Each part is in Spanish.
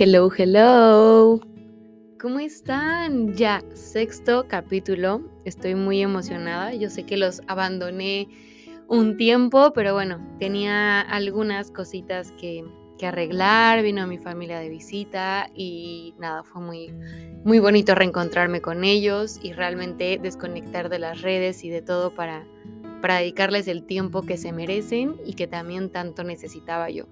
Hello, hello. ¿Cómo están? Ya, sexto capítulo. Estoy muy emocionada. Yo sé que los abandoné un tiempo, pero bueno, tenía algunas cositas que, arreglar. Vino mi familia de visita y nada, fue muy, muy bonito reencontrarme con ellos y realmente desconectar de las redes y de todo para, para dedicarles el tiempo que se merecen y que también tanto necesitaba yo.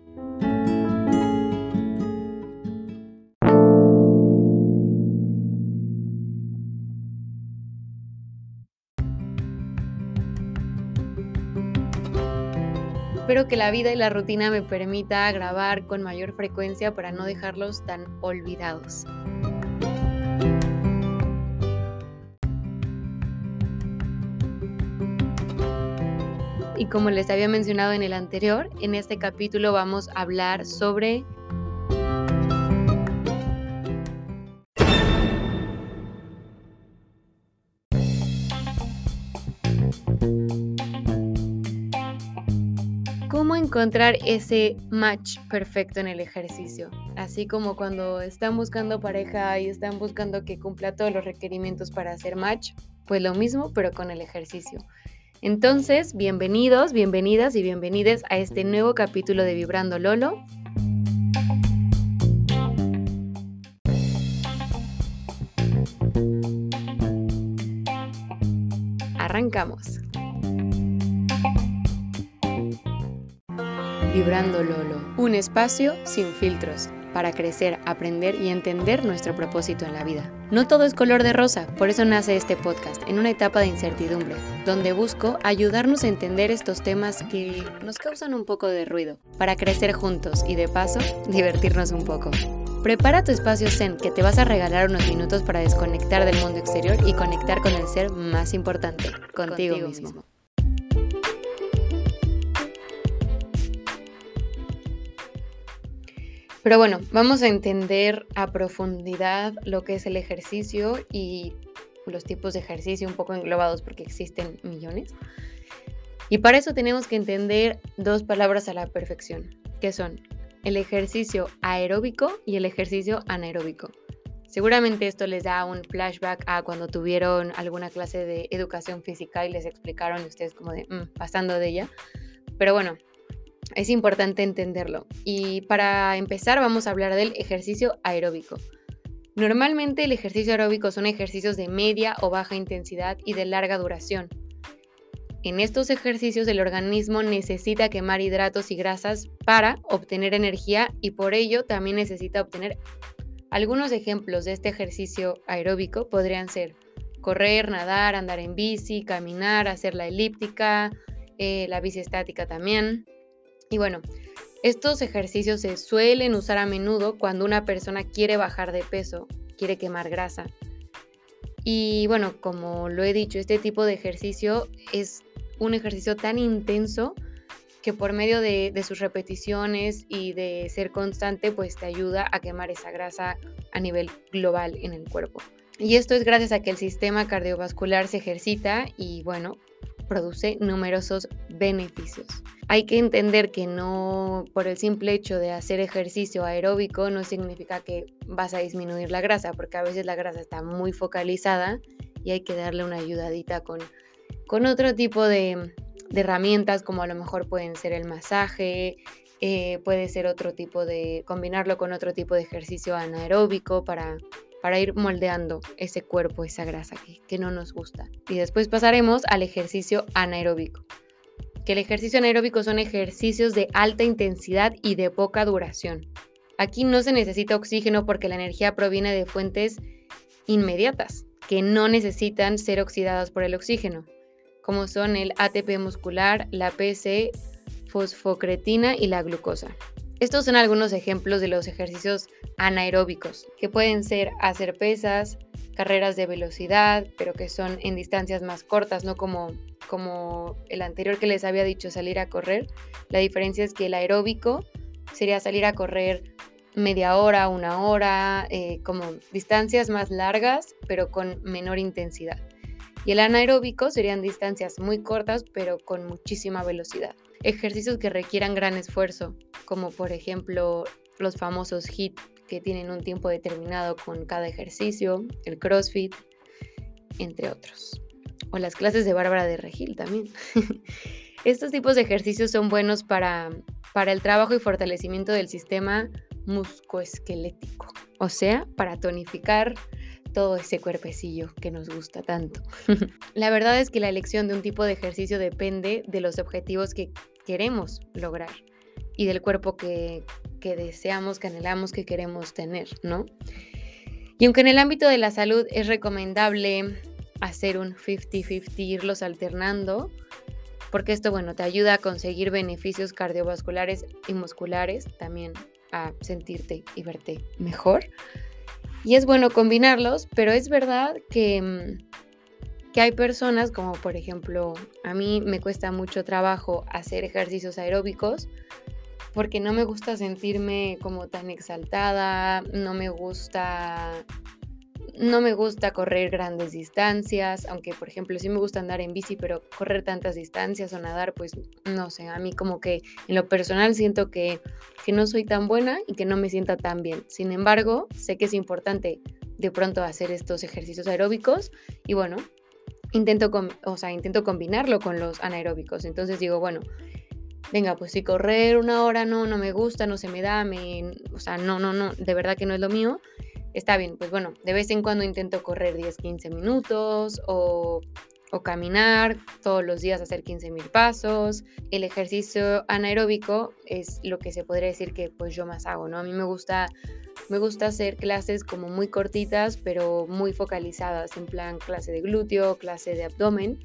Espero que la vida y la rutina me permita grabar con mayor frecuencia para no dejarlos tan olvidados. Y como les había mencionado en el anterior, en este capítulo vamos a hablar sobre encontrar ese match perfecto en el ejercicio. Así como cuando están buscando pareja y están buscando que cumpla todos los requerimientos para hacer match, pues lo mismo, pero con el ejercicio. Entonces, bienvenidos, bienvenidas y bienvenides a este nuevo capítulo de Vibrando Lolo. Arrancamos. Vibrando Lolo, un espacio sin filtros para crecer, aprender y entender nuestro propósito en la vida. No todo es color de rosa, por eso nace este podcast, en una etapa de incertidumbre, donde busco ayudarnos a entender estos temas que nos causan un poco de ruido, para crecer juntos y de paso, divertirnos un poco. Prepara tu espacio Zen que te vas a regalar unos minutos para desconectar del mundo exterior y conectar con el ser más importante, contigo, mismo. Pero bueno, vamos a entender a profundidad lo que es el ejercicio y los tipos de ejercicio un poco englobados porque existen millones. Y para eso tenemos que entender dos palabras a la perfección, que son el ejercicio aeróbico y el ejercicio anaeróbico. Seguramente esto les da un flashback a cuando tuvieron alguna clase de educación física y les explicaron ustedes como de mm, pasando de ella. Pero bueno, es importante entenderlo. Y para empezar vamos a hablar del ejercicio aeróbico. Normalmente el ejercicio aeróbico son ejercicios de media o baja intensidad y de larga duración. En estos ejercicios el organismo necesita quemar hidratos y grasas para obtener energía y por ello también necesita obtener algunos ejemplos de este ejercicio aeróbico podrían ser correr, nadar, andar en bici, caminar, hacer la elíptica, eh, la bici estática también. Y bueno, estos ejercicios se suelen usar a menudo cuando una persona quiere bajar de peso, quiere quemar grasa. Y bueno, como lo he dicho, este tipo de ejercicio es un ejercicio tan intenso que por medio de, sus repeticiones y de ser constante, pues te ayuda a quemar esa grasa a nivel global en el cuerpo. Y esto es gracias a que el sistema cardiovascular se ejercita y bueno, produce numerosos beneficios. Hay que entender que no por el simple hecho de hacer ejercicio aeróbico no significa que vas a disminuir la grasa, porque a veces la grasa está muy focalizada y hay que darle una ayudadita con, con otro tipo de, herramientas como a lo mejor pueden ser el masaje, eh, puede ser otro tipo de, combinarlo con otro tipo de ejercicio anaeróbico para para ir moldeando ese cuerpo, esa grasa que, no nos gusta. Y después pasaremos al ejercicio anaeróbico. Que el ejercicio anaeróbico son ejercicios de alta intensidad y de poca duración. Aquí no se necesita oxígeno porque la energía proviene de fuentes inmediatas, que no necesitan ser oxidadas por el oxígeno, como son el ATP muscular, la PC, fosfocretina y la glucosa. Estos son algunos ejemplos de los ejercicios anaeróbicos, que pueden ser hacer pesas, carreras de velocidad, pero que son en distancias más cortas, no como, como el anterior que les había dicho, salir a correr. La diferencia es que el aeróbico sería salir a correr media hora, una hora, eh, como distancias más largas, pero con menor intensidad. Y el anaeróbico serían distancias muy cortas, pero con muchísima velocidad. Ejercicios que requieran gran esfuerzo, como por ejemplo los famosos HIIT, que tienen un tiempo determinado con cada ejercicio, el CrossFit, entre otros. O las clases de Bárbara de Regil también. Estos tipos de ejercicios son buenos para, para el trabajo y fortalecimiento del sistema muscoesquelético, o sea, para tonificar todo ese cuerpecillo que nos gusta tanto. la verdad es que la elección de un tipo de ejercicio depende de los objetivos que queremos lograr y del cuerpo que, deseamos, que anhelamos, que queremos tener, ¿no? Y aunque en el ámbito de la salud es recomendable hacer un 50-50, irlos alternando, porque esto, bueno, te ayuda a conseguir beneficios cardiovasculares y musculares, también a sentirte y verte mejor. Y es bueno combinarlos, pero es verdad que, mm, que hay personas, como por ejemplo, a mí me cuesta mucho trabajo hacer ejercicios aeróbicos porque no me gusta sentirme como tan exaltada, no me gusta no me gusta correr grandes distancias, aunque por ejemplo sí me gusta andar en bici, pero correr tantas distancias o nadar, pues no sé, a mí como que en lo personal siento que, que no soy tan buena y que no me sienta tan bien. Sin embargo, sé que es importante de pronto hacer estos ejercicios aeróbicos y bueno, intento, o sea, intento combinarlo con los anaeróbicos. Entonces digo, bueno, venga, pues si correr una hora no, no me gusta, no se me da, me, o sea, no, no, no, de verdad que no es lo mío está bien, pues bueno, de vez en cuando intento correr 10, 15 minutos o, caminar todos los días, hacer 15 mil pasos. El ejercicio anaeróbico es lo que se podría decir que pues yo más hago, ¿no? A mí me gusta, me gusta hacer clases como muy cortitas, pero muy focalizadas, en plan clase de glúteo, clase de abdomen.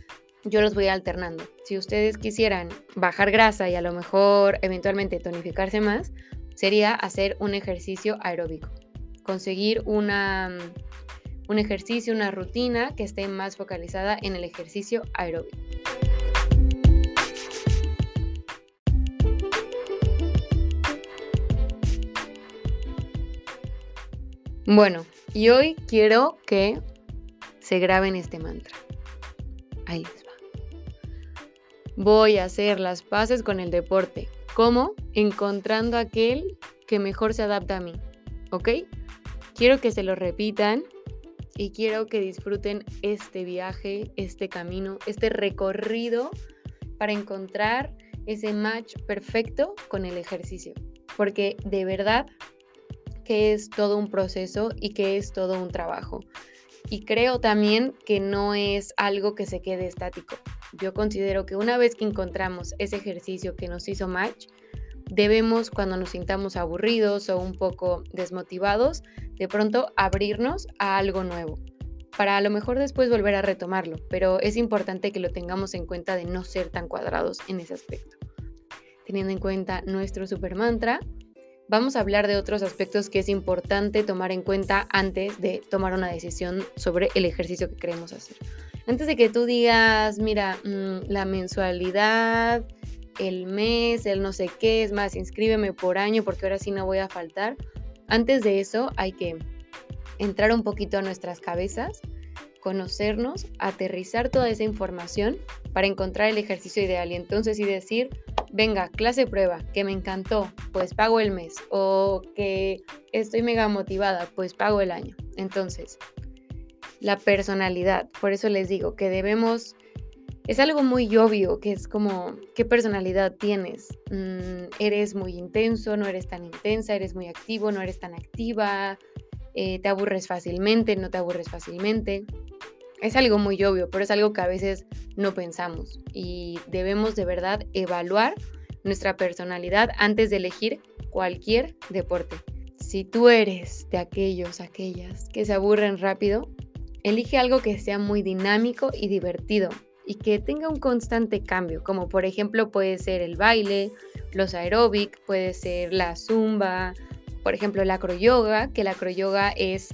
Yo los voy alternando. Si ustedes quisieran bajar grasa y a lo mejor eventualmente tonificarse más, sería hacer un ejercicio aeróbico conseguir una, un ejercicio, una rutina que esté más focalizada en el ejercicio aeróbico. Bueno, y hoy quiero que se graben este mantra. Ahí les va. Voy a hacer las paces con el deporte. ¿Cómo? Encontrando aquel que mejor se adapta a mí. ¿Ok? Quiero que se lo repitan y quiero que disfruten este viaje, este camino, este recorrido para encontrar ese match perfecto con el ejercicio. Porque de verdad que es todo un proceso y que es todo un trabajo. Y creo también que no es algo que se quede estático. Yo considero que una vez que encontramos ese ejercicio que nos hizo match, debemos cuando nos sintamos aburridos o un poco desmotivados, de pronto abrirnos a algo nuevo, para a lo mejor después volver a retomarlo, pero es importante que lo tengamos en cuenta de no ser tan cuadrados en ese aspecto. Teniendo en cuenta nuestro super mantra, vamos a hablar de otros aspectos que es importante tomar en cuenta antes de tomar una decisión sobre el ejercicio que queremos hacer. Antes de que tú digas, mira, mm, la mensualidad, el mes, el no sé qué, es más, inscríbeme por año porque ahora sí no voy a faltar. Antes de eso hay que entrar un poquito a nuestras cabezas, conocernos, aterrizar toda esa información para encontrar el ejercicio ideal y entonces y decir, venga, clase prueba, que me encantó, pues pago el mes o que estoy mega motivada, pues pago el año. Entonces, la personalidad, por eso les digo que debemos es algo muy obvio, que es como, ¿qué personalidad tienes? Mm, ¿Eres muy intenso? ¿No eres tan intensa? ¿Eres muy activo? ¿No eres tan activa? Eh, ¿Te aburres fácilmente? ¿No te aburres fácilmente? Es algo muy obvio, pero es algo que a veces no pensamos y debemos de verdad evaluar nuestra personalidad antes de elegir cualquier deporte. Si tú eres de aquellos, aquellas que se aburren rápido, elige algo que sea muy dinámico y divertido y que tenga un constante cambio, como por ejemplo puede ser el baile, los aeróbic, puede ser la zumba, por ejemplo el acroyoga, que el acroyoga es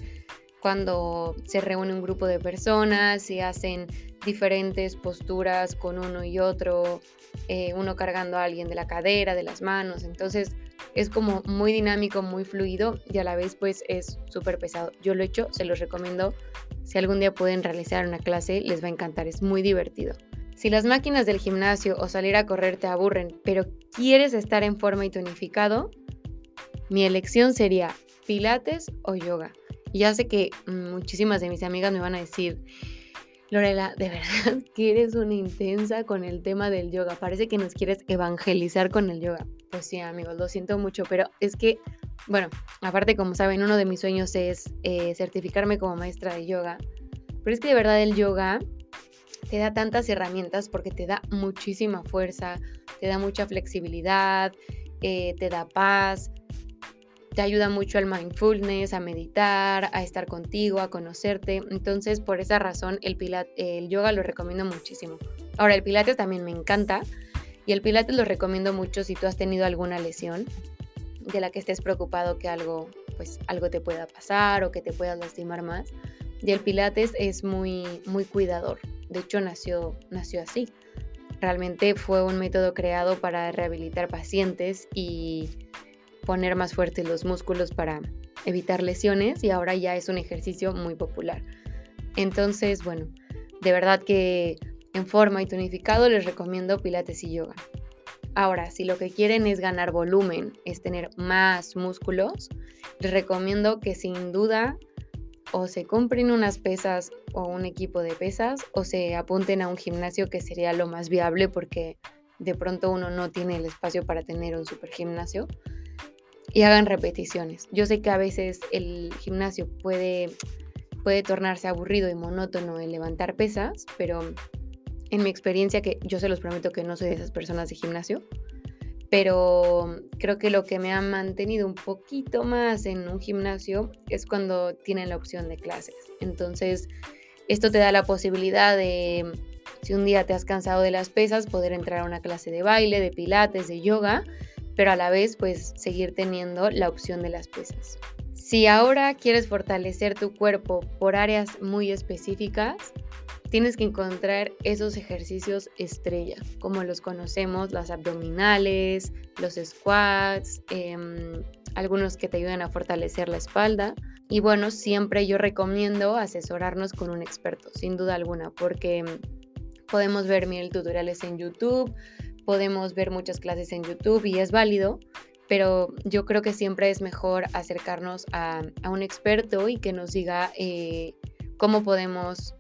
cuando se reúne un grupo de personas y hacen diferentes posturas con uno y otro, eh, uno cargando a alguien de la cadera, de las manos, entonces es como muy dinámico, muy fluido y a la vez pues es súper pesado. Yo lo he hecho, se los recomiendo. Si algún día pueden realizar una clase, les va a encantar, es muy divertido. Si las máquinas del gimnasio o salir a correr te aburren, pero quieres estar en forma y tonificado, mi elección sería pilates o yoga. Ya sé que muchísimas de mis amigas me van a decir, Lorela, de verdad que eres una intensa con el tema del yoga. Parece que nos quieres evangelizar con el yoga. Pues sí, amigos, lo siento mucho, pero es que, bueno, aparte, como saben, uno de mis sueños es eh, certificarme como maestra de yoga. Pero es que de verdad el yoga te da tantas herramientas porque te da muchísima fuerza, te da mucha flexibilidad, eh, te da paz, te ayuda mucho al mindfulness, a meditar, a estar contigo, a conocerte. Entonces, por esa razón, el, el yoga lo recomiendo muchísimo. Ahora, el pilates también me encanta y el pilates lo recomiendo mucho si tú has tenido alguna lesión de la que estés preocupado que algo, pues, algo te pueda pasar o que te puedas lastimar más. Y el pilates es muy, muy cuidador. De hecho, nació, nació así. Realmente fue un método creado para rehabilitar pacientes y poner más fuertes los músculos para evitar lesiones y ahora ya es un ejercicio muy popular. Entonces, bueno, de verdad que en forma y tonificado les recomiendo pilates y yoga. Ahora, si lo que quieren es ganar volumen, es tener más músculos, les recomiendo que sin duda o se compren unas pesas o un equipo de pesas o se apunten a un gimnasio que sería lo más viable porque de pronto uno no tiene el espacio para tener un super gimnasio y hagan repeticiones. Yo sé que a veces el gimnasio puede, puede tornarse aburrido y monótono en levantar pesas, pero en mi experiencia, que yo se los prometo que no soy de esas personas de gimnasio, pero creo que lo que me ha mantenido un poquito más en un gimnasio es cuando tienen la opción de clases. Entonces, esto te da la posibilidad de, si un día te has cansado de las pesas, poder entrar a una clase de baile, de pilates, de yoga pero a la vez pues seguir teniendo la opción de las pesas. Si ahora quieres fortalecer tu cuerpo por áreas muy específicas, tienes que encontrar esos ejercicios estrella, como los conocemos, las abdominales, los squats, em, algunos que te ayudan a fortalecer la espalda. Y bueno, siempre yo recomiendo asesorarnos con un experto, sin duda alguna, porque podemos ver mil tutoriales en YouTube, podemos ver muchas clases en YouTube y es válido, pero yo creo que siempre es mejor acercarnos a, un experto y que nos diga eh, cómo podemos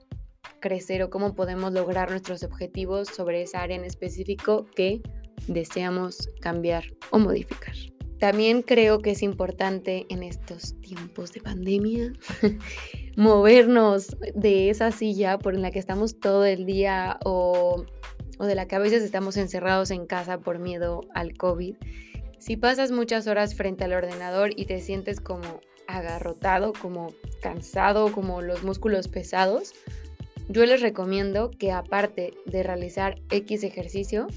crecer o cómo podemos lograr nuestros objetivos sobre esa área en específico que deseamos cambiar o modificar. También creo que es importante en estos tiempos de pandemia movernos de esa silla por la que estamos todo el día o o de la que a veces estamos encerrados en casa por miedo al COVID, si pasas muchas horas frente al ordenador y te sientes como agarrotado, como cansado, como los músculos pesados, yo les recomiendo que aparte de realizar X ejercicio,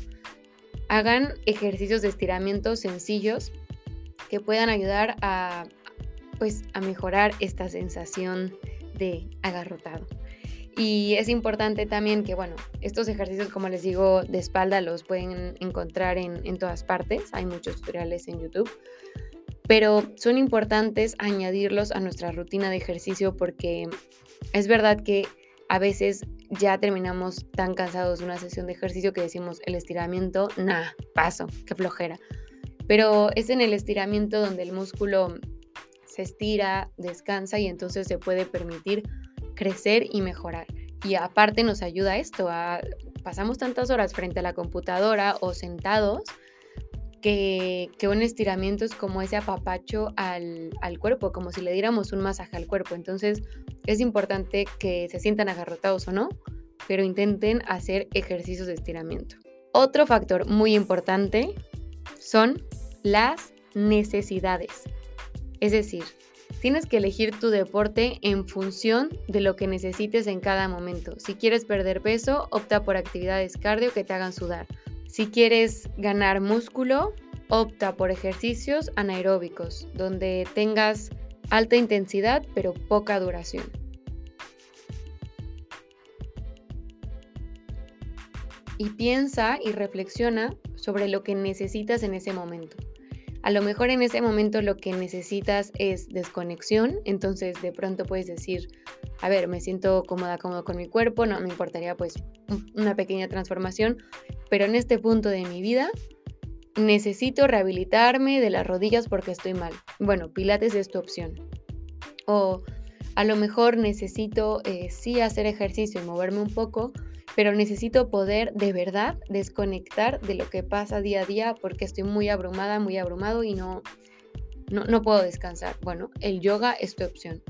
hagan ejercicios de estiramiento sencillos que puedan ayudar a pues a mejorar esta sensación de agarrotado. Y es importante también que, bueno, estos ejercicios, como les digo, de espalda los pueden encontrar en, en todas partes. Hay muchos tutoriales en YouTube. Pero son importantes añadirlos a nuestra rutina de ejercicio porque es verdad que a veces ya terminamos tan cansados de una sesión de ejercicio que decimos el estiramiento, nah, paso, qué flojera. Pero es en el estiramiento donde el músculo se estira, descansa y entonces se puede permitir crecer y mejorar. Y aparte nos ayuda esto, pasamos tantas horas frente a la computadora o sentados que, que un estiramiento es como ese apapacho al, al, cuerpo, como si le diéramos un masaje al cuerpo. Entonces es importante que se sientan agarrotados o no, pero intenten hacer ejercicios de estiramiento. Otro factor muy importante son las necesidades. Es decir, Tienes que elegir tu deporte en función de lo que necesites en cada momento. Si quieres perder peso, opta por actividades cardio que te hagan sudar. Si quieres ganar músculo, opta por ejercicios anaeróbicos, donde tengas alta intensidad pero poca duración. Y piensa y reflexiona sobre lo que necesitas en ese momento. A lo mejor en ese momento lo que necesitas es desconexión, entonces de pronto puedes decir, a ver, me siento cómoda, cómodo con mi cuerpo, no me importaría pues una pequeña transformación, pero en este punto de mi vida necesito rehabilitarme de las rodillas porque estoy mal. Bueno, Pilates es tu opción. O a lo mejor necesito eh, sí hacer ejercicio y moverme un poco, pero necesito poder de verdad desconectar de lo que pasa día a día porque estoy muy abrumada, muy abrumado y no, no, no puedo descansar. Bueno, el yoga es tu opción.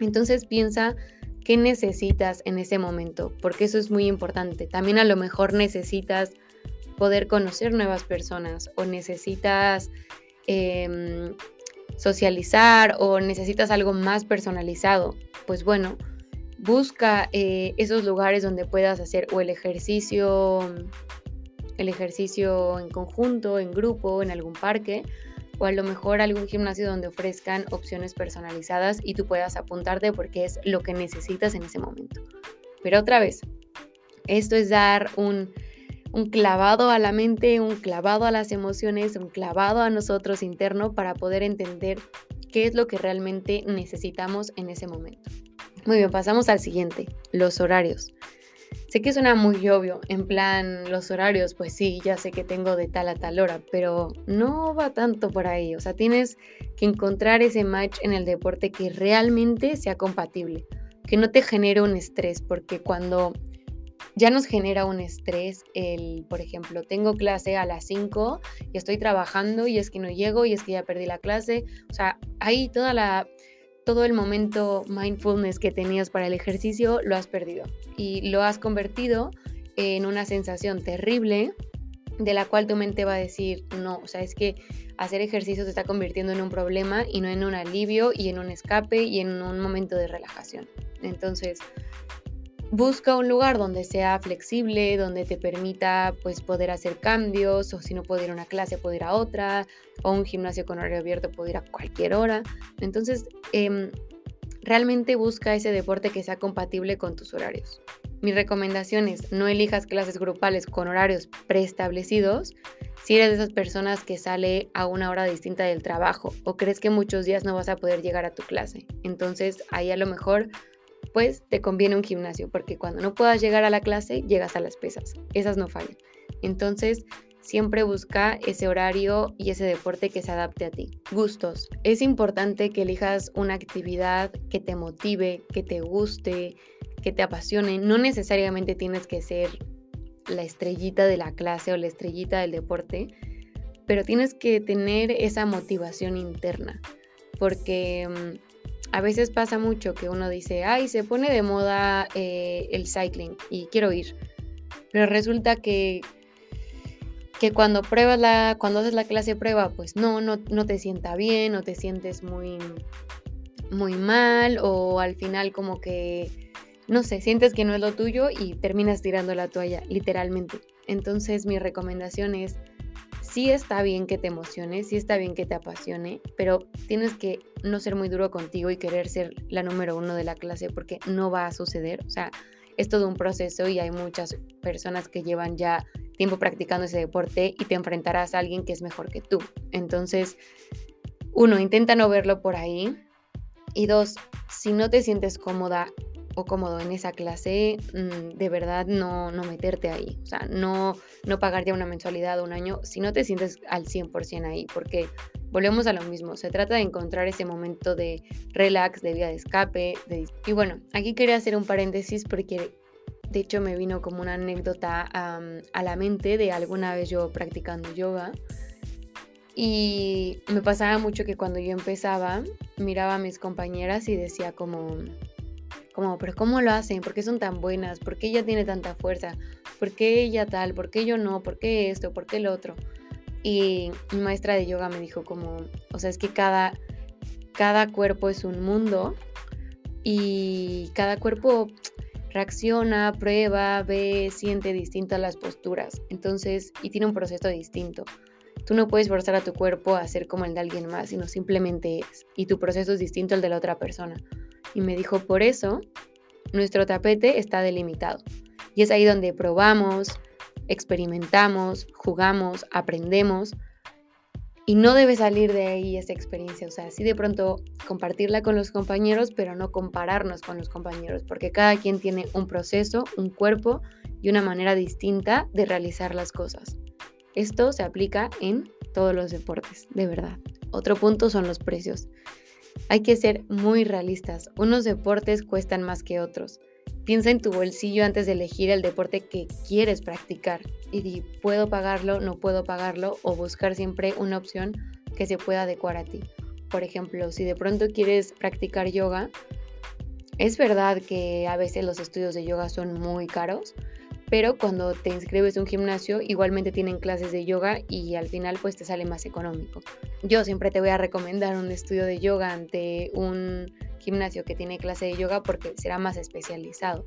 Entonces piensa qué necesitas en ese momento, porque eso es muy importante. También a lo mejor necesitas poder conocer nuevas personas o necesitas em, socializar o necesitas algo más personalizado. Pues bueno, busca eh, esos lugares donde puedas hacer o el ejercicio, el ejercicio en conjunto, en grupo, en algún parque, o a lo mejor algún gimnasio donde ofrezcan opciones personalizadas y tú puedas apuntarte porque es lo que necesitas en ese momento. Pero otra vez, esto es dar un, un clavado a la mente, un clavado a las emociones, un clavado a nosotros interno para poder entender qué es lo que realmente necesitamos en ese momento. Muy bien, pasamos al siguiente, los horarios. Sé que suena muy obvio, en plan, los horarios, pues sí, ya sé que tengo de tal a tal hora, pero no va tanto por ahí. O sea, tienes que encontrar ese match en el deporte que realmente sea compatible, que no te genere un estrés, porque cuando ya nos genera un estrés el, por ejemplo, tengo clase a las 5 y estoy trabajando y es que no llego y es que ya perdí la clase. O sea, ahí toda la todo el momento mindfulness que tenías para el ejercicio lo has perdido y lo has convertido en una sensación terrible de la cual tu mente va a decir, no, o sea, es que hacer ejercicio se está convirtiendo en un problema y no en un alivio y en un escape y en un momento de relajación. Entonces, Busca un lugar donde sea flexible, donde te permita pues poder hacer cambios o si no puedo ir a una clase puedo ir a otra o un gimnasio con horario abierto puedo ir a cualquier hora. Entonces em, realmente busca ese deporte que sea compatible con tus horarios. Mi recomendación es no elijas clases grupales con horarios preestablecidos si eres de esas personas que sale a una hora distinta del trabajo o crees que muchos días no vas a poder llegar a tu clase. Entonces ahí a lo mejor pues te conviene un gimnasio, porque cuando no puedas llegar a la clase, llegas a las pesas. Esas no fallan. Entonces, siempre busca ese horario y ese deporte que se adapte a ti. Gustos. Es importante que elijas una actividad que te motive, que te guste, que te apasione. No necesariamente tienes que ser la estrellita de la clase o la estrellita del deporte, pero tienes que tener esa motivación interna, porque mm, a veces pasa mucho que uno dice, ay, se pone de moda eh, el cycling y quiero ir. Pero resulta que, que cuando pruebas la, cuando haces la clase prueba, pues no, no, no te sienta bien o te sientes muy, muy mal o al final como que, no sé, sientes que no es lo tuyo y terminas tirando la toalla, literalmente. Entonces mi recomendación es sí está bien que te emocione, sí está bien que te apasione, pero tienes que no ser muy duro contigo y querer ser la número uno de la clase porque no va a suceder. O sea, es todo un proceso y hay muchas personas que llevan ya tiempo practicando ese deporte y te enfrentarás a alguien que es mejor que tú. Entonces, uno, intenta no verlo por ahí. Y dos, si no te sientes cómoda cómodo en esa clase, mm, de verdad no, no meterte ahí. O sea, no, no pagar ya una mensualidad un año si no te sientes al 100% ahí, porque volvemos a lo mismo. Se trata de encontrar ese momento de relax, de vía de escape. Y bueno, aquí quería hacer un paréntesis porque de hecho me vino como una anécdota a la mente de alguna vez yo practicando yoga. Y me pasaba mucho que cuando yo empezaba, miraba a mis compañeras y decía como, como, pero ¿cómo lo hacen? ¿Por qué son tan buenas? ¿Por qué ella tiene tanta fuerza? ¿Por qué ella tal? ¿Por qué yo no? ¿Por qué esto? ¿Por qué lo otro? Y mi maestra de yoga me dijo como, o sea, es que cada, cada cuerpo es un mundo y cada cuerpo reacciona, prueba, ve, siente distintas las posturas. Entonces, y tiene un proceso distinto. Tú no puedes forzar a tu cuerpo a ser como el de alguien más, sino simplemente es. Y tu proceso es distinto al de la otra persona. Y me dijo, por eso nuestro tapete está delimitado. Y es ahí donde probamos, experimentamos, jugamos, aprendemos. Y no debe salir de ahí esa experiencia. O sea, sí de pronto compartirla con los compañeros, pero no compararnos con los compañeros, porque cada quien tiene un proceso, un cuerpo y una manera distinta de realizar las cosas. Esto se aplica en todos los deportes, de verdad. Otro punto son los precios. Hay que ser muy realistas. Unos deportes cuestan más que otros. Piensa en tu bolsillo antes de elegir el deporte que quieres practicar y di, ¿puedo pagarlo? ¿No puedo pagarlo? O buscar siempre una opción que se pueda adecuar a ti. Por ejemplo, si de pronto quieres practicar yoga, es verdad que a veces los estudios de yoga son muy caros, pero cuando te inscribes a un gimnasio igualmente tienen clases de yoga y al final pues te sale más económico. Yo siempre te voy a recomendar un estudio de yoga ante un gimnasio que tiene clase de yoga porque será más especializado.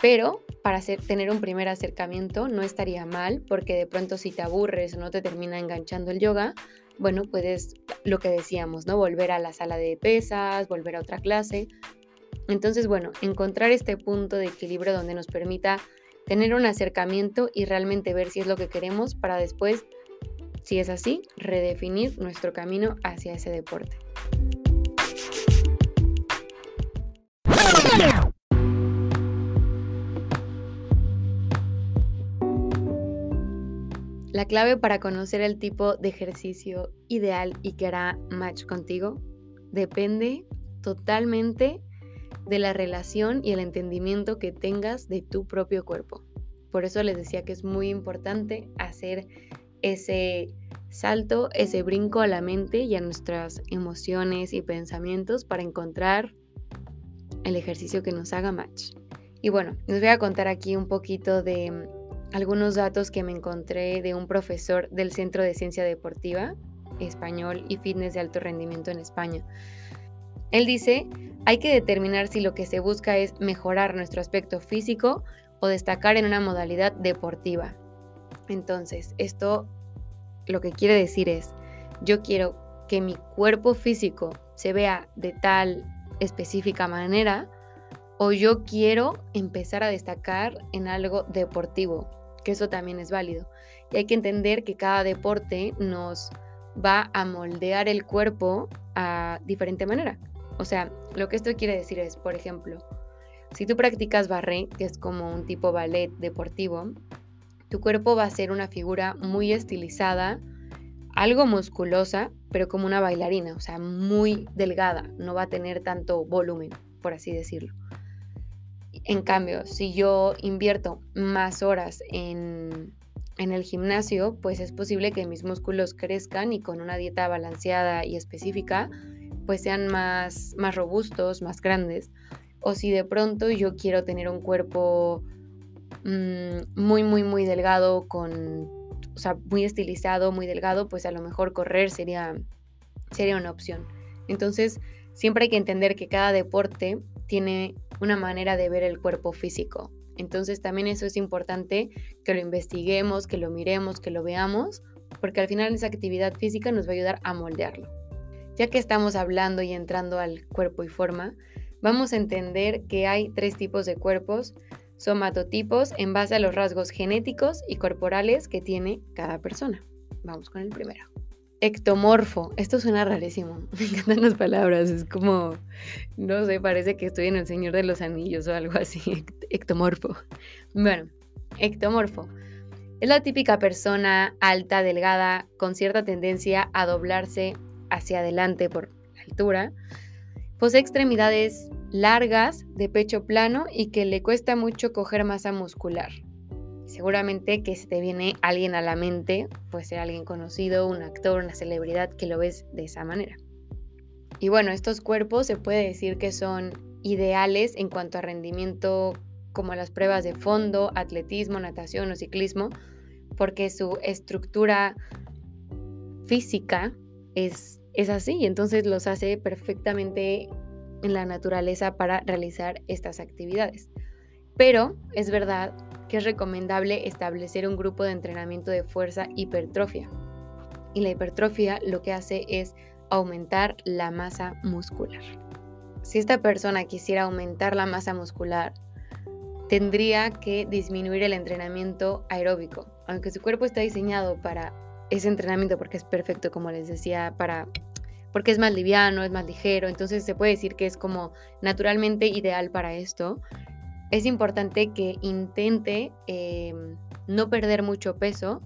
Pero para tener un primer acercamiento no estaría mal porque de pronto si te aburres o no te termina enganchando el yoga, bueno, puedes, lo que decíamos, ¿no? Volver a la sala de pesas, volver a otra clase. Entonces, bueno, encontrar este punto de equilibrio donde nos permita tener un acercamiento y realmente ver si es lo que queremos para después, si es así, redefinir nuestro camino hacia ese deporte. La clave para conocer el tipo de ejercicio ideal y que hará match contigo depende totalmente de la relación y el entendimiento que tengas de tu propio cuerpo. Por eso les decía que es muy importante hacer ese salto, ese brinco a la mente y a nuestras emociones y pensamientos para encontrar el ejercicio que nos haga match. Y bueno, les voy a contar aquí un poquito de algunos datos que me encontré de un profesor del Centro de Ciencia Deportiva, Español y Fitness de Alto Rendimiento en España. Él dice, hay que determinar si lo que se busca es mejorar nuestro aspecto físico o destacar en una modalidad deportiva. Entonces, esto lo que quiere decir es, yo quiero que mi cuerpo físico se vea de tal específica manera o yo quiero empezar a destacar en algo deportivo que eso también es válido. Y hay que entender que cada deporte nos va a moldear el cuerpo a diferente manera. O sea, lo que esto quiere decir es, por ejemplo, si tú practicas barré, que es como un tipo ballet deportivo, tu cuerpo va a ser una figura muy estilizada, algo musculosa, pero como una bailarina, o sea, muy delgada, no va a tener tanto volumen, por así decirlo. En cambio, si yo invierto más horas en, el gimnasio, pues es posible que mis músculos crezcan y con una dieta balanceada y específica, pues sean más, más robustos, más grandes. O si de pronto yo quiero tener un cuerpo mm, muy, muy, muy delgado, con, o sea, muy estilizado, muy delgado, pues a lo mejor correr sería, sería una opción. Entonces, siempre hay que entender que cada deporte tiene una manera de ver el cuerpo físico. Entonces también eso es importante que lo investiguemos, que lo miremos, que lo veamos, porque al final esa actividad física nos va a ayudar a moldearlo. Ya que estamos hablando y entrando al cuerpo y forma, vamos a entender que hay tres tipos de cuerpos somatotipos en base a los rasgos genéticos y corporales que tiene cada persona. Vamos con el primero. Ectomorfo. Esto suena rarísimo. Me encantan las palabras. Es como, no sé, parece que estoy en El Señor de los Anillos o algo así. Ectomorfo. Bueno, ectomorfo. Es la típica persona alta, delgada, con cierta tendencia a doblarse hacia adelante por la altura. Posee extremidades largas, de pecho plano y que le cuesta mucho coger masa muscular. Seguramente que se te viene alguien a la mente, puede ser alguien conocido, un actor, una celebridad que lo ves de esa manera. Y bueno, estos cuerpos se puede decir que son ideales en cuanto a rendimiento como las pruebas de fondo, atletismo, natación o ciclismo, porque su estructura física es, es así, entonces los hace perfectamente en la naturaleza para realizar estas actividades. Pero es verdad que es recomendable establecer un grupo de entrenamiento de fuerza hipertrofia. Y la hipertrofia lo que hace es aumentar la masa muscular. Si esta persona quisiera aumentar la masa muscular, tendría que disminuir el entrenamiento aeróbico. Aunque su cuerpo está diseñado para ese entrenamiento porque es perfecto, como les decía, para porque es más liviano, es más ligero, entonces se puede decir que es como naturalmente ideal para esto. Es importante que intente em, no perder mucho peso.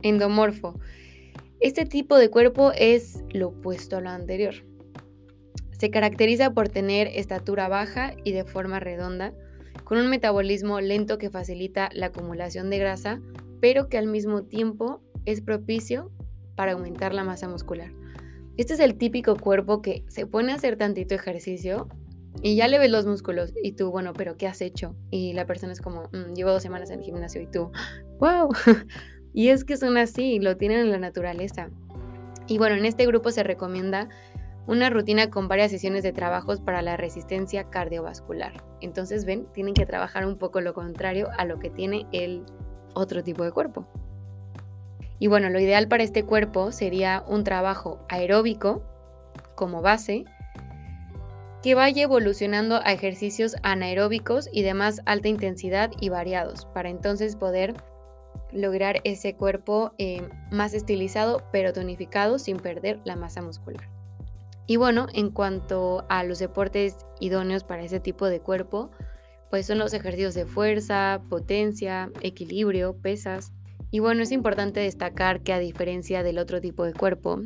Endomorfo. Este tipo de cuerpo es lo opuesto a lo anterior. Se caracteriza por tener estatura baja y de forma redonda, con un metabolismo lento que facilita la acumulación de grasa, pero que al mismo tiempo es propicio para aumentar la masa muscular. Este es el típico cuerpo que se pone a hacer tantito ejercicio y ya le ves los músculos y tú, bueno, pero ¿qué has hecho? Y la persona es como, mm, llevo dos semanas en el gimnasio y tú, wow. y es que son así, lo tienen en la naturaleza. Y bueno, en este grupo se recomienda una rutina con varias sesiones de trabajos para la resistencia cardiovascular. Entonces, ven, tienen que trabajar un poco lo contrario a lo que tiene el otro tipo de cuerpo. Y bueno, lo ideal para este cuerpo sería un trabajo aeróbico como base, que vaya evolucionando a ejercicios anaeróbicos y de más alta intensidad y variados, para entonces poder lograr ese cuerpo eh, más estilizado pero tonificado sin perder la masa muscular. Y bueno, en cuanto a los deportes idóneos para ese tipo de cuerpo, pues son los ejercicios de fuerza, potencia, equilibrio, pesas. Y bueno, es importante destacar que a diferencia del otro tipo de cuerpo,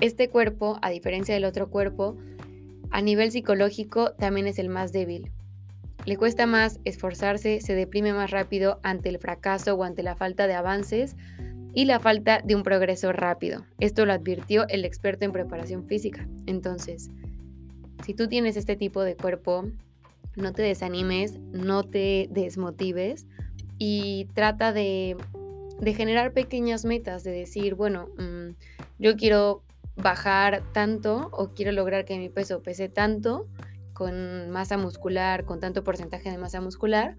este cuerpo, a diferencia del otro cuerpo, a nivel psicológico también es el más débil. Le cuesta más esforzarse, se deprime más rápido ante el fracaso o ante la falta de avances y la falta de un progreso rápido. Esto lo advirtió el experto en preparación física. Entonces, si tú tienes este tipo de cuerpo, no te desanimes, no te desmotives y trata de, generar pequeñas metas, de decir, bueno, mm, yo quiero bajar tanto o quiero lograr que mi peso pese tanto con masa muscular, con tanto porcentaje de masa muscular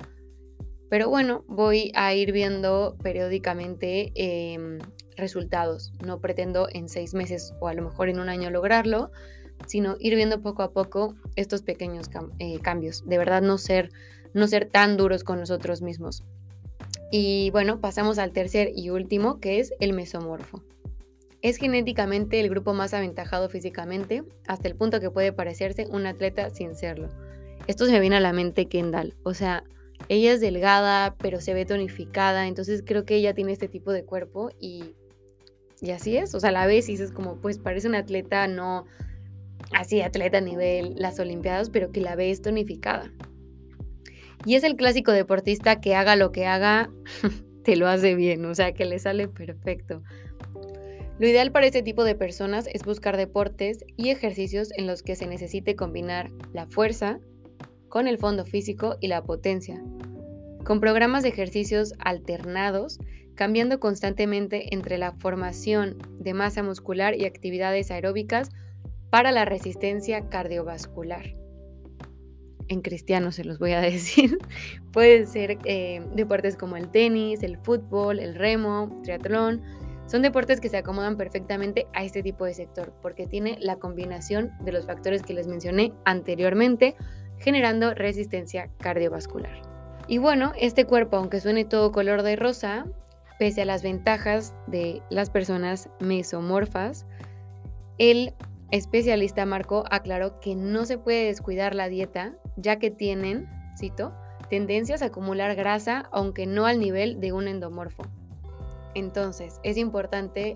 pero bueno, voy a ir viendo periódicamente em, resultados. No pretendo en seis meses o a lo mejor en un año lograrlo, sino ir viendo poco a poco estos pequeños eh, cambios. De verdad, no ser, no ser tan duros con nosotros mismos. Y bueno, pasamos al tercer y último, que es el mesomorfo. Es genéticamente el grupo más aventajado físicamente, hasta el punto que puede parecerse un atleta sin serlo. Esto se me viene a la mente Kendall. O sea, ella es delgada, pero se ve tonificada, entonces creo que ella tiene este tipo de cuerpo y, y así es, o sea, la ves y dices como, pues parece una atleta, no así atleta a nivel las Olimpiadas, pero que la ves tonificada. Y es el clásico deportista que haga lo que haga, te lo hace bien, o sea, que le sale perfecto. Lo ideal para este tipo de personas es buscar deportes y ejercicios en los que se necesite combinar la fuerza, con el fondo físico y la potencia, con programas de ejercicios alternados, cambiando constantemente entre la formación de masa muscular y actividades aeróbicas para la resistencia cardiovascular. En cristiano se los voy a decir. Pueden ser eh, deportes como el tenis, el fútbol, el remo, triatlón. Son deportes que se acomodan perfectamente a este tipo de sector porque tiene la combinación de los factores que les mencioné anteriormente, generando resistencia cardiovascular. Y bueno, este cuerpo, aunque suene todo color de rosa, pese a las ventajas de las personas mesomorfas, el especialista Marco aclaró que no se puede descuidar la dieta, ya que tienen, cito, tendencias a acumular grasa, aunque no al nivel de un endomorfo. Entonces, es importante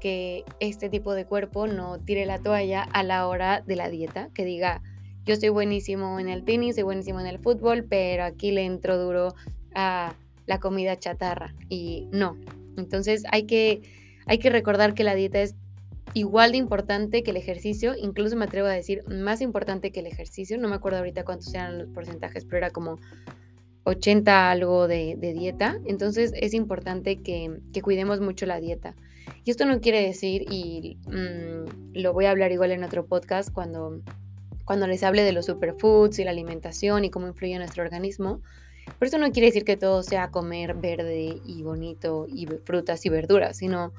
que este tipo de cuerpo no tire la toalla a la hora de la dieta, que diga, yo soy buenísimo en el tenis, soy buenísimo en el fútbol, pero aquí le entro duro a la comida chatarra y no. Entonces hay que, hay que recordar que la dieta es igual de importante que el ejercicio, incluso me atrevo a decir más importante que el ejercicio, no me acuerdo ahorita cuántos eran los porcentajes, pero era como 80 algo de, dieta, entonces es importante que, cuidemos mucho la dieta. Y esto no quiere decir, y mm, lo voy a hablar igual en otro podcast cuando cuando les hable de los superfoods y la alimentación y cómo influye en nuestro organismo. Pero eso no quiere decir que todo sea comer verde y bonito y frutas y verduras, sino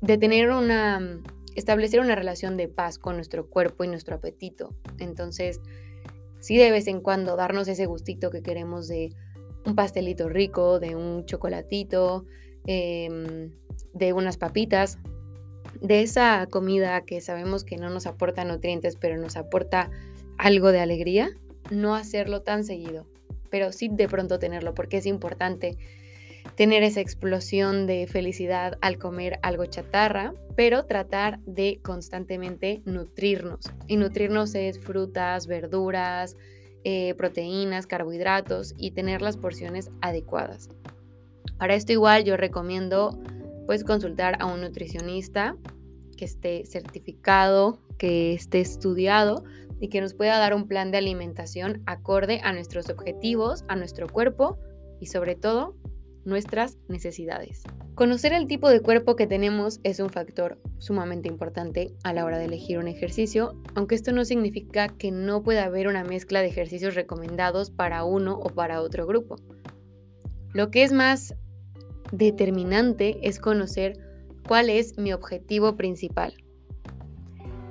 de tener una, establecer una relación de paz con nuestro cuerpo y nuestro apetito. Entonces, sí de vez en cuando darnos ese gustito que queremos de un pastelito rico, de un chocolatito, em, de unas papitas, de esa comida que sabemos que no nos aporta nutrientes, pero nos aporta algo de alegría, no hacerlo tan seguido, pero sí de pronto tenerlo, porque es importante tener esa explosión de felicidad al comer algo chatarra, pero tratar de constantemente nutrirnos. Y nutrirnos es frutas, verduras, eh, proteínas, carbohidratos y tener las porciones adecuadas. Para esto igual yo recomiendo pues consultar a un nutricionista que esté certificado, que esté estudiado y que nos pueda dar un plan de alimentación acorde a nuestros objetivos, a nuestro cuerpo y sobre todo nuestras necesidades. Conocer el tipo de cuerpo que tenemos es un factor sumamente importante a la hora de elegir un ejercicio, aunque esto no significa que no pueda haber una mezcla de ejercicios recomendados para uno o para otro grupo. Lo que es más determinante es conocer cuál es mi objetivo principal,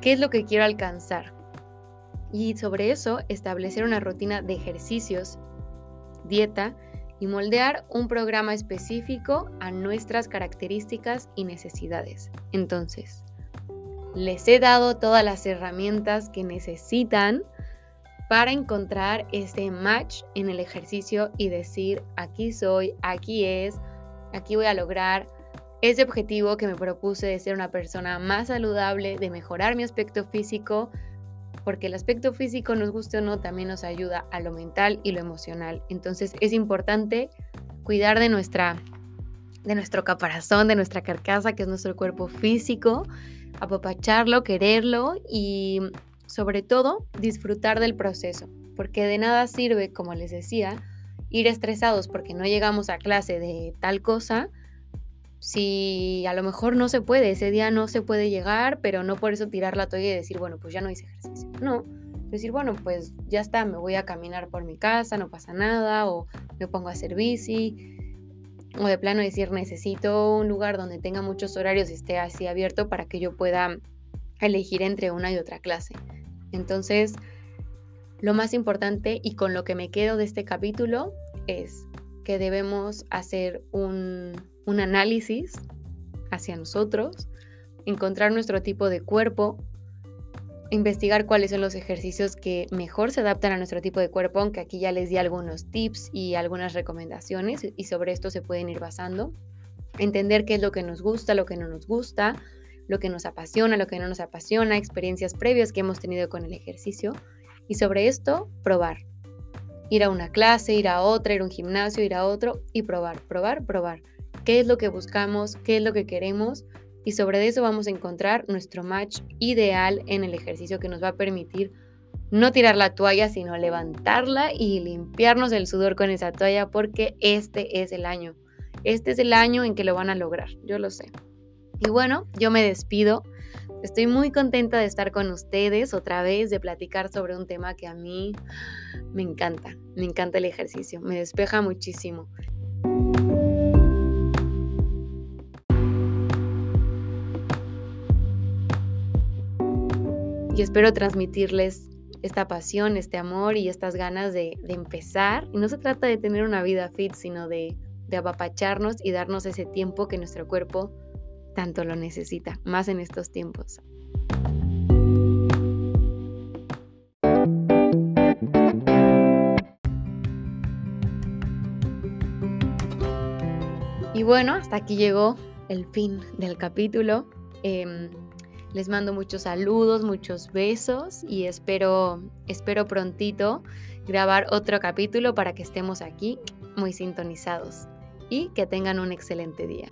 qué es lo que quiero alcanzar y sobre eso establecer una rutina de ejercicios, dieta y moldear un programa específico a nuestras características y necesidades. Entonces, les he dado todas las herramientas que necesitan para encontrar este match en el ejercicio y decir, aquí soy, aquí es, aquí voy a lograr ese objetivo que me propuse de ser una persona más saludable, de mejorar mi aspecto físico, porque el aspecto físico, nos guste o no, también nos ayuda a lo mental y lo emocional. Entonces es importante cuidar de nuestra de nuestro caparazón, de nuestra carcasa, que es nuestro cuerpo físico, apapacharlo, quererlo y sobre todo disfrutar del proceso, porque de nada sirve, como les decía, ir estresados porque no llegamos a clase de tal cosa, si a lo mejor no se puede, ese día no se puede llegar, pero no por eso tirar la toalla y decir, bueno, pues ya no hice ejercicio. No, decir, bueno, pues ya está, me voy a caminar por mi casa, no pasa nada, o me pongo a hacer bici, o de plano decir, necesito un lugar donde tenga muchos horarios y esté así abierto para que yo pueda elegir entre una y otra clase. Entonces, lo más importante y con lo que me quedo de este capítulo es que debemos hacer un un análisis hacia nosotros, encontrar nuestro tipo de cuerpo, investigar cuáles son los ejercicios que mejor se adaptan a nuestro tipo de cuerpo, aunque aquí ya les di algunos tips y algunas recomendaciones y sobre esto se pueden ir basando. Entender qué es lo que nos gusta, lo que no nos gusta, lo que nos apasiona, lo que no nos apasiona, experiencias previas que hemos tenido con el ejercicio y sobre esto probar. Ir a una clase, ir a otra, ir a un gimnasio, ir a otro y probar, probar, probar qué es lo que buscamos, qué es lo que queremos y sobre eso vamos a encontrar nuestro match ideal en el ejercicio que nos va a permitir no tirar la toalla, sino levantarla y limpiarnos el sudor con esa toalla porque este es el año. Este es el año en que lo van a lograr, yo lo sé. Y bueno, yo me despido. Estoy muy contenta de estar con ustedes otra vez, de platicar sobre un tema que a mí me encanta. Me encanta el ejercicio, me despeja muchísimo. y espero transmitirles esta pasión, este amor y estas ganas de, empezar. Y no se trata de tener una vida fit, sino de, de apapacharnos y darnos ese tiempo que nuestro cuerpo tanto lo necesita, más en estos tiempos. Y bueno, hasta aquí llegó el fin del capítulo. Em, les mando muchos saludos, muchos besos y espero, espero prontito grabar otro capítulo para que estemos aquí muy sintonizados y que tengan un excelente día.